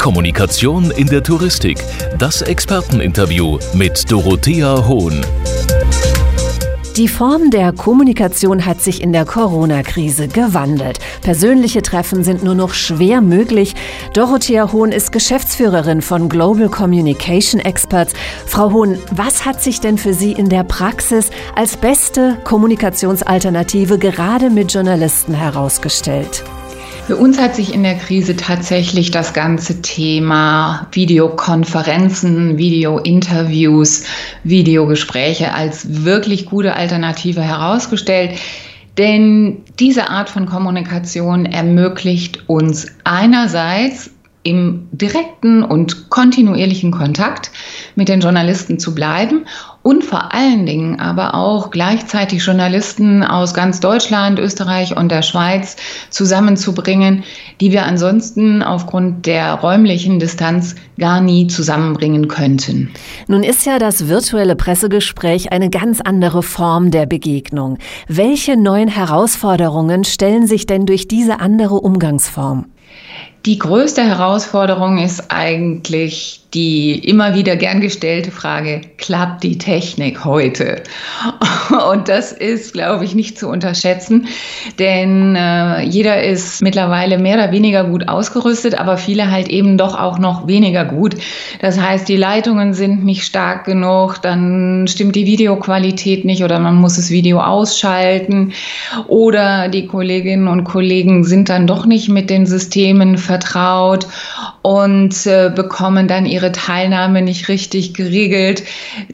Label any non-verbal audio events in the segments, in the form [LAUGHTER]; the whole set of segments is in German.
Kommunikation in der Touristik. Das Experteninterview mit Dorothea Hohn. Die Form der Kommunikation hat sich in der Corona-Krise gewandelt. Persönliche Treffen sind nur noch schwer möglich. Dorothea Hohn ist Geschäftsführerin von Global Communication Experts. Frau Hohn, was hat sich denn für Sie in der Praxis als beste Kommunikationsalternative gerade mit Journalisten herausgestellt? Für uns hat sich in der Krise tatsächlich das ganze Thema Videokonferenzen, Videointerviews, Videogespräche als wirklich gute Alternative herausgestellt. Denn diese Art von Kommunikation ermöglicht uns einerseits im direkten und kontinuierlichen Kontakt mit den Journalisten zu bleiben und vor allen Dingen aber auch gleichzeitig Journalisten aus ganz Deutschland, Österreich und der Schweiz zusammenzubringen, die wir ansonsten aufgrund der räumlichen Distanz gar nie zusammenbringen könnten. Nun ist ja das virtuelle Pressegespräch eine ganz andere Form der Begegnung. Welche neuen Herausforderungen stellen sich denn durch diese andere Umgangsform? Die größte Herausforderung ist eigentlich die immer wieder gern gestellte Frage, klappt die Technik heute? [LAUGHS] Und das ist, glaube ich, nicht zu unterschätzen, denn äh, jeder ist mittlerweile mehr oder weniger gut ausgerüstet, aber viele halt eben doch auch noch weniger gut. Das heißt, die Leitungen sind nicht stark genug, dann stimmt die Videoqualität nicht oder man muss das Video ausschalten oder die Kolleginnen und Kollegen sind dann doch nicht mit den Systemen vertraut und äh, bekommen dann ihre Teilnahme nicht richtig geregelt,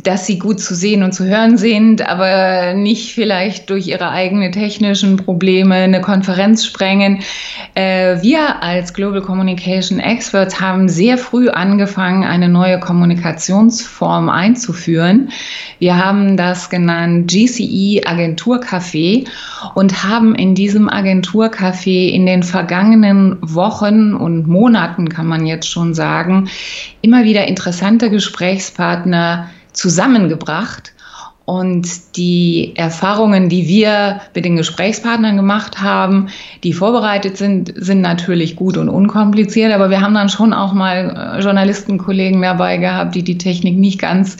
dass sie gut zu sehen und zu hören sind, aber nicht vielleicht durch ihre eigenen technischen Probleme eine Konferenz sprengen. Äh, wir als Global Communication Experts haben sehr früh angefangen, eine neue Kommunikationsform einzuführen. Wir haben das genannt GCE Agenturcafé und haben in diesem Agenturcafé in den vergangenen Wochen und Monaten, kann man jetzt schon sagen, immer wieder interessante Gesprächspartner zusammengebracht und die Erfahrungen, die wir mit den Gesprächspartnern gemacht haben, die vorbereitet sind, sind natürlich gut und unkompliziert. Aber wir haben dann schon auch mal äh, Journalistenkollegen dabei gehabt, die die Technik nicht ganz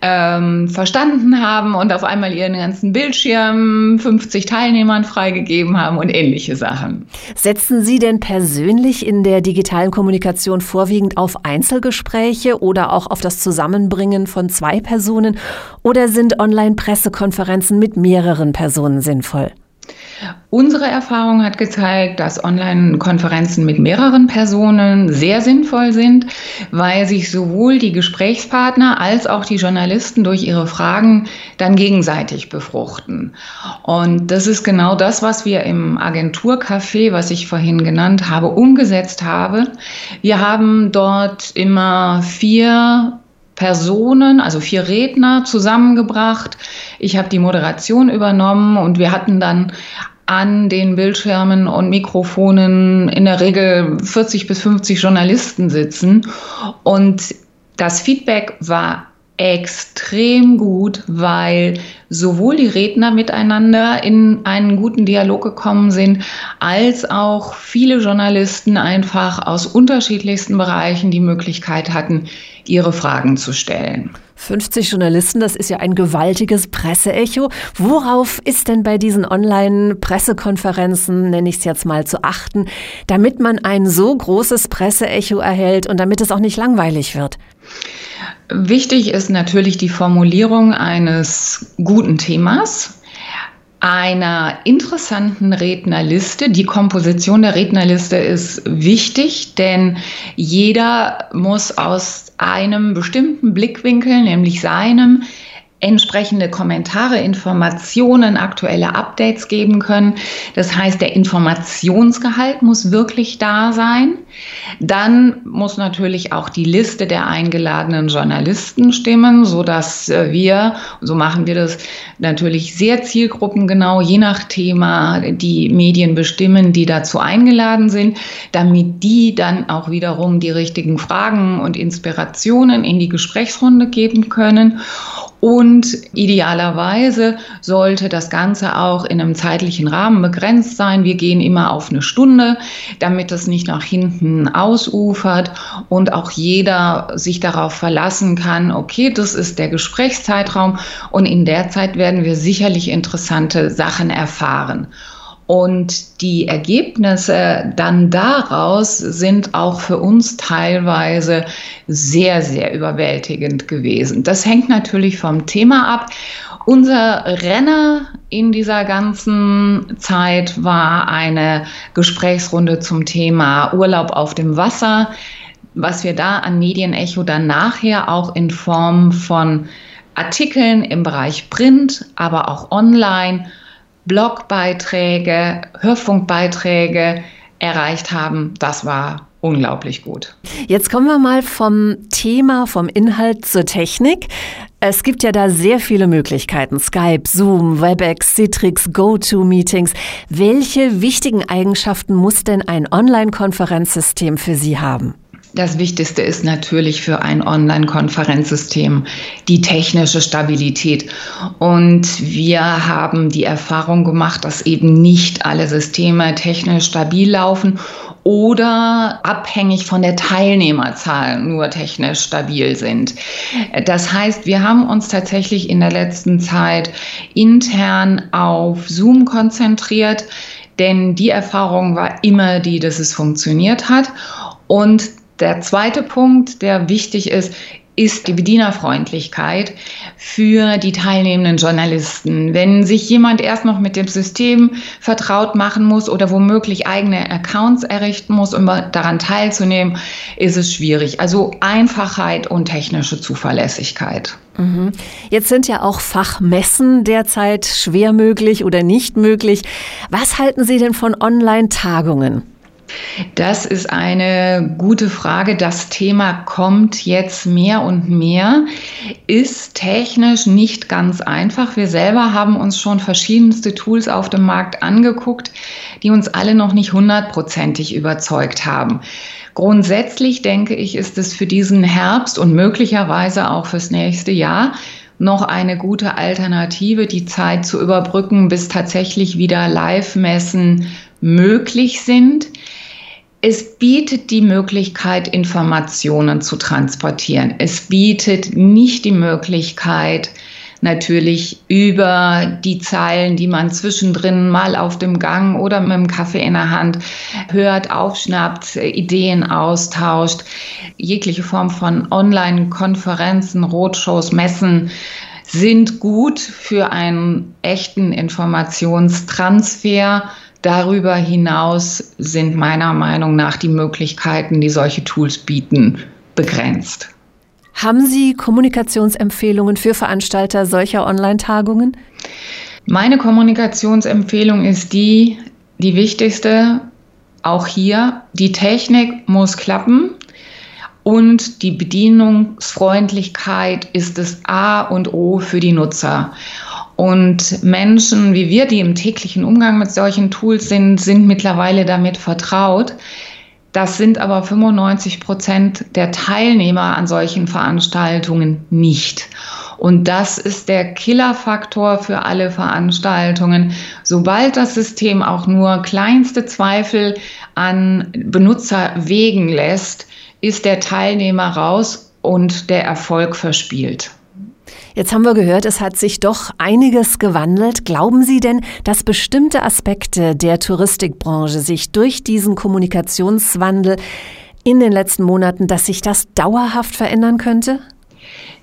ähm, verstanden haben und auf einmal ihren ganzen Bildschirm 50 Teilnehmern freigegeben haben und ähnliche Sachen. Setzen Sie denn persönlich in der digitalen Kommunikation vorwiegend auf Einzelgespräche oder auch auf das Zusammenbringen von zwei Personen? Oder sind Online-Pressekonferenzen mit mehreren Personen sinnvoll? Unsere Erfahrung hat gezeigt, dass Online-Konferenzen mit mehreren Personen sehr sinnvoll sind, weil sich sowohl die Gesprächspartner als auch die Journalisten durch ihre Fragen dann gegenseitig befruchten. Und das ist genau das, was wir im Agenturcafé, was ich vorhin genannt habe, umgesetzt haben. Wir haben dort immer vier Personen, also vier Redner zusammengebracht. Ich habe die Moderation übernommen und wir hatten dann an den Bildschirmen und Mikrofonen in der Regel 40 bis 50 Journalisten sitzen. Und das Feedback war extrem gut, weil sowohl die Redner miteinander in einen guten Dialog gekommen sind, als auch viele Journalisten einfach aus unterschiedlichsten Bereichen die Möglichkeit hatten, ihre Fragen zu stellen. 50 Journalisten, das ist ja ein gewaltiges Presseecho. Worauf ist denn bei diesen Online-Pressekonferenzen, nenne ich es jetzt mal, zu achten, damit man ein so großes Presseecho erhält und damit es auch nicht langweilig wird? Wichtig ist natürlich die Formulierung eines guten Themas einer interessanten Rednerliste. Die Komposition der Rednerliste ist wichtig, denn jeder muss aus einem bestimmten Blickwinkel, nämlich seinem, entsprechende Kommentare, Informationen, aktuelle Updates geben können. Das heißt, der Informationsgehalt muss wirklich da sein. Dann muss natürlich auch die Liste der eingeladenen Journalisten stimmen, so dass äh, wir, so machen wir das natürlich sehr zielgruppengenau, je nach Thema die Medien bestimmen, die dazu eingeladen sind, damit die dann auch wiederum die richtigen Fragen und Inspirationen in die Gesprächsrunde geben können. Und idealerweise sollte das Ganze auch in einem zeitlichen Rahmen begrenzt sein. Wir gehen immer auf eine Stunde, damit es nicht nach hinten ausufert und auch jeder sich darauf verlassen kann, okay, das ist der Gesprächszeitraum und in der Zeit werden wir sicherlich interessante Sachen erfahren. Und die Ergebnisse dann daraus sind auch für uns teilweise sehr, sehr überwältigend gewesen. Das hängt natürlich vom Thema ab. Unser Renner in dieser ganzen Zeit war eine Gesprächsrunde zum Thema Urlaub auf dem Wasser, was wir da an Medienecho dann nachher auch in Form von Artikeln im Bereich Print, aber auch online Blogbeiträge, Hörfunkbeiträge erreicht haben. Das war unglaublich gut. Jetzt kommen wir mal vom Thema, vom Inhalt zur Technik. Es gibt ja da sehr viele Möglichkeiten. Skype, Zoom, WebEx, Citrix, GoToMeetings. Welche wichtigen Eigenschaften muss denn ein Online-Konferenzsystem für Sie haben? Das Wichtigste ist natürlich für ein Online-Konferenzsystem die technische Stabilität. Und wir haben die Erfahrung gemacht, dass eben nicht alle Systeme technisch stabil laufen oder abhängig von der Teilnehmerzahl nur technisch stabil sind. Das heißt, wir haben uns tatsächlich in der letzten Zeit intern auf Zoom konzentriert, denn die Erfahrung war immer die, dass es funktioniert hat. Und der zweite Punkt, der wichtig ist, ist die Bedienerfreundlichkeit für die teilnehmenden Journalisten. Wenn sich jemand erst noch mit dem System vertraut machen muss oder womöglich eigene Accounts errichten muss, um daran teilzunehmen, ist es schwierig. Also Einfachheit und technische Zuverlässigkeit. Mhm. Jetzt sind ja auch Fachmessen derzeit schwer möglich oder nicht möglich. Was halten Sie denn von Online-Tagungen? Das ist eine gute Frage. Das Thema kommt jetzt mehr und mehr, ist technisch nicht ganz einfach. Wir selber haben uns schon verschiedenste Tools auf dem Markt angeguckt, die uns alle noch nicht hundertprozentig überzeugt haben. Grundsätzlich denke ich, ist es für diesen Herbst und möglicherweise auch fürs nächste Jahr noch eine gute Alternative, die Zeit zu überbrücken, bis tatsächlich wieder Live-Messen möglich sind. Es bietet die Möglichkeit, Informationen zu transportieren. Es bietet nicht die Möglichkeit, natürlich über die Zeilen, die man zwischendrin mal auf dem Gang oder mit dem Kaffee in der Hand hört, aufschnappt, Ideen austauscht. Jegliche Form von Online-Konferenzen, Roadshows, Messen sind gut für einen echten Informationstransfer Darüber hinaus sind meiner Meinung nach die Möglichkeiten, die solche Tools bieten, begrenzt. Haben Sie Kommunikationsempfehlungen für Veranstalter solcher Online-Tagungen? Meine Kommunikationsempfehlung ist die, die wichtigste, auch hier, die Technik muss klappen und die Bedienungsfreundlichkeit ist das A und O für die Nutzer. Und Menschen wie wir, die im täglichen Umgang mit solchen Tools sind, sind mittlerweile damit vertraut. Das sind aber 95 Prozent der Teilnehmer an solchen Veranstaltungen nicht. Und das ist der Killerfaktor für alle Veranstaltungen. Sobald das System auch nur kleinste Zweifel an Benutzer wegen lässt, ist der Teilnehmer raus und der Erfolg verspielt. Jetzt haben wir gehört, es hat sich doch einiges gewandelt. Glauben Sie denn, dass bestimmte Aspekte der Touristikbranche sich durch diesen Kommunikationswandel in den letzten Monaten, dass sich das dauerhaft verändern könnte?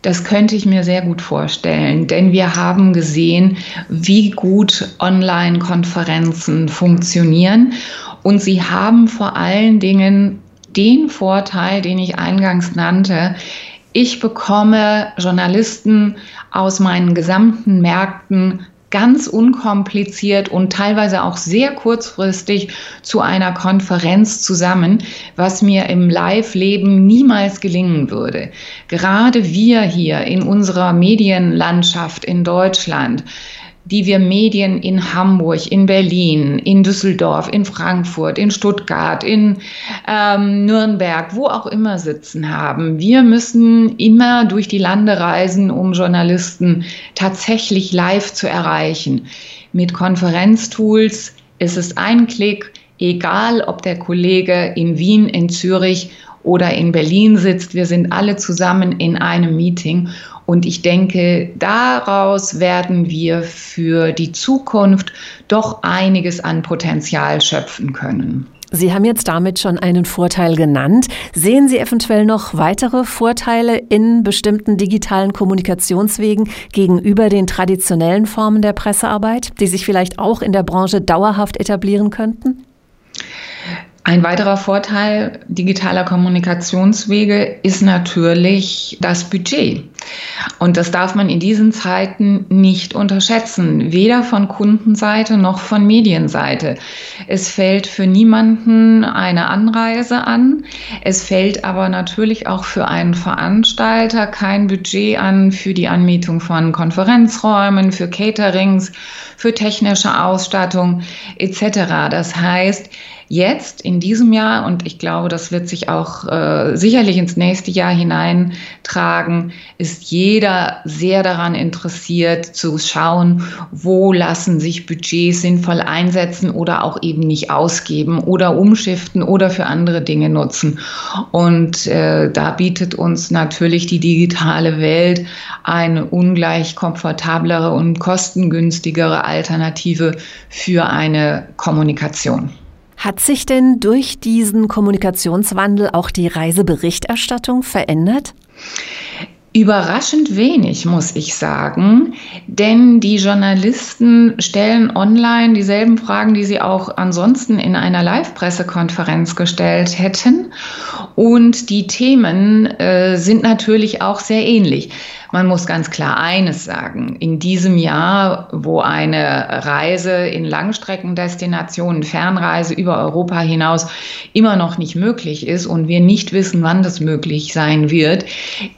Das könnte ich mir sehr gut vorstellen, denn wir haben gesehen, wie gut Online-Konferenzen funktionieren und sie haben vor allen Dingen den Vorteil, den ich eingangs nannte, ich bekomme Journalisten aus meinen gesamten Märkten ganz unkompliziert und teilweise auch sehr kurzfristig zu einer Konferenz zusammen, was mir im Live-Leben niemals gelingen würde. Gerade wir hier in unserer Medienlandschaft in Deutschland die wir Medien in Hamburg, in Berlin, in Düsseldorf, in Frankfurt, in Stuttgart, in ähm, Nürnberg, wo auch immer sitzen haben. Wir müssen immer durch die Lande reisen, um Journalisten tatsächlich live zu erreichen. Mit Konferenztools ist es ein Klick, egal ob der Kollege in Wien, in Zürich oder in Berlin sitzt. Wir sind alle zusammen in einem Meeting. Und ich denke, daraus werden wir für die Zukunft doch einiges an Potenzial schöpfen können. Sie haben jetzt damit schon einen Vorteil genannt. Sehen Sie eventuell noch weitere Vorteile in bestimmten digitalen Kommunikationswegen gegenüber den traditionellen Formen der Pressearbeit, die sich vielleicht auch in der Branche dauerhaft etablieren könnten? Ein weiterer Vorteil digitaler Kommunikationswege ist natürlich das Budget. Und das darf man in diesen Zeiten nicht unterschätzen, weder von Kundenseite noch von Medienseite. Es fällt für niemanden eine Anreise an. Es fällt aber natürlich auch für einen Veranstalter kein Budget an für die Anmietung von Konferenzräumen, für Caterings, für technische Ausstattung etc. Das heißt, jetzt in diesem Jahr, und ich glaube, das wird sich auch äh, sicherlich ins nächste Jahr hineintragen, ist jeder sehr daran interessiert zu schauen, wo lassen sich Budgets sinnvoll einsetzen oder auch eben nicht ausgeben oder umschiften oder für andere Dinge nutzen. Und äh, da bietet uns natürlich die digitale Welt eine ungleich komfortablere und kostengünstigere Alternative für eine Kommunikation. Hat sich denn durch diesen Kommunikationswandel auch die Reiseberichterstattung verändert? Überraschend wenig, muss ich sagen, denn die Journalisten stellen online dieselben Fragen, die sie auch ansonsten in einer Live-Pressekonferenz gestellt hätten. Und die Themen äh, sind natürlich auch sehr ähnlich. Man muss ganz klar eines sagen. In diesem Jahr, wo eine Reise in Langstreckendestinationen, Fernreise über Europa hinaus immer noch nicht möglich ist und wir nicht wissen, wann das möglich sein wird,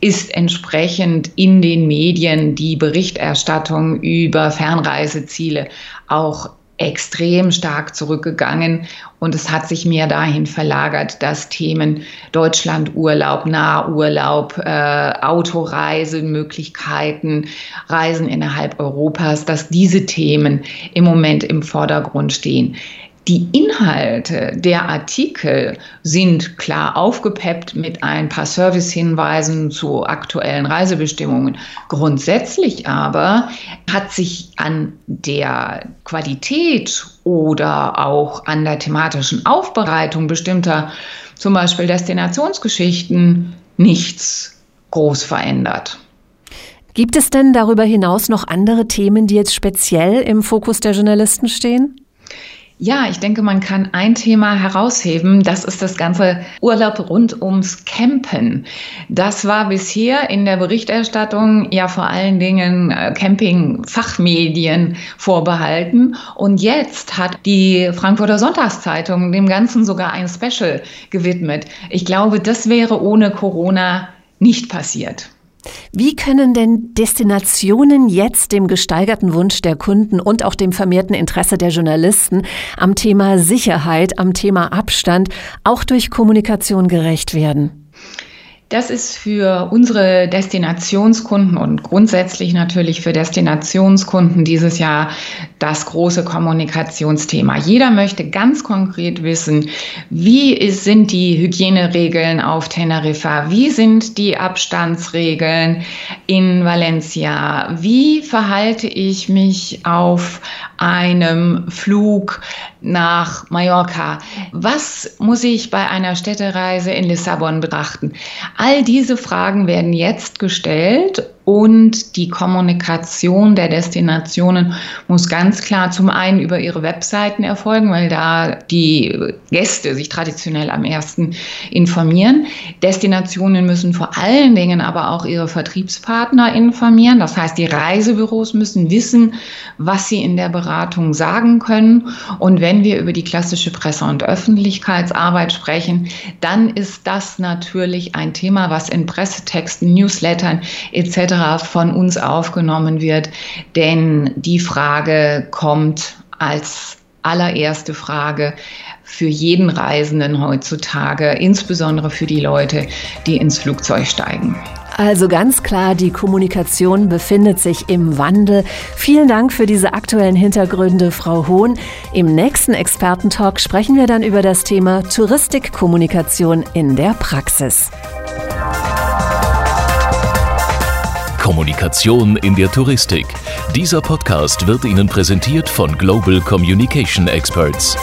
ist entsprechend in den Medien die Berichterstattung über Fernreiseziele auch extrem stark zurückgegangen und es hat sich mehr dahin verlagert, dass Themen Deutschlandurlaub, Nahurlaub, äh, Autoreisemöglichkeiten, Reisen innerhalb Europas, dass diese Themen im Moment im Vordergrund stehen. Die Inhalte der Artikel sind klar aufgepeppt mit ein paar Servicehinweisen zu aktuellen Reisebestimmungen. Grundsätzlich aber hat sich an der Qualität oder auch an der thematischen Aufbereitung bestimmter zum Beispiel Destinationsgeschichten nichts groß verändert. Gibt es denn darüber hinaus noch andere Themen, die jetzt speziell im Fokus der Journalisten stehen? Ja, ich denke, man kann ein Thema herausheben. Das ist das ganze Urlaub rund ums Campen. Das war bisher in der Berichterstattung ja vor allen Dingen äh, Camping-Fachmedien vorbehalten. Und jetzt hat die Frankfurter Sonntagszeitung dem Ganzen sogar ein Special gewidmet. Ich glaube, das wäre ohne Corona nicht passiert. Wie können denn Destinationen jetzt dem gesteigerten Wunsch der Kunden und auch dem vermehrten Interesse der Journalisten am Thema Sicherheit, am Thema Abstand auch durch Kommunikation gerecht werden? Das ist für unsere Destinationskunden und grundsätzlich natürlich für Destinationskunden dieses Jahr das große Kommunikationsthema. Jeder möchte ganz konkret wissen, wie ist, sind die Hygieneregeln auf Teneriffa? Wie sind die Abstandsregeln in Valencia? Wie verhalte ich mich auf einem Flug nach Mallorca? Was muss ich bei einer Städtereise in Lissabon betrachten? All diese Fragen werden jetzt gestellt und die Kommunikation der Destinationen muss ganz klar zum einen über ihre Webseiten erfolgen, weil da die Gäste sich traditionell am ersten informieren. Destinationen müssen vor allen Dingen aber auch ihre Vertriebspartner informieren. Das heißt, die Reisebüros müssen wissen, was sie in der Beratung sagen können. Und wenn wir über die klassische Presse- und Öffentlichkeitsarbeit sprechen, dann ist das natürlich ein Thema, was in Pressetexten, Newslettern etc extra von uns aufgenommen wird, denn die Frage kommt als allererste Frage für jeden Reisenden heutzutage, insbesondere für die Leute, die ins Flugzeug steigen. Also ganz klar, die Kommunikation befindet sich im Wandel. Vielen Dank für diese aktuellen Hintergründe, Frau Hohn. Im nächsten Expertentalk sprechen wir dann über das Thema Touristikkommunikation in der Praxis. Kommunikation in der Touristik. Dieser Podcast wird Ihnen präsentiert von Global Communication Experts.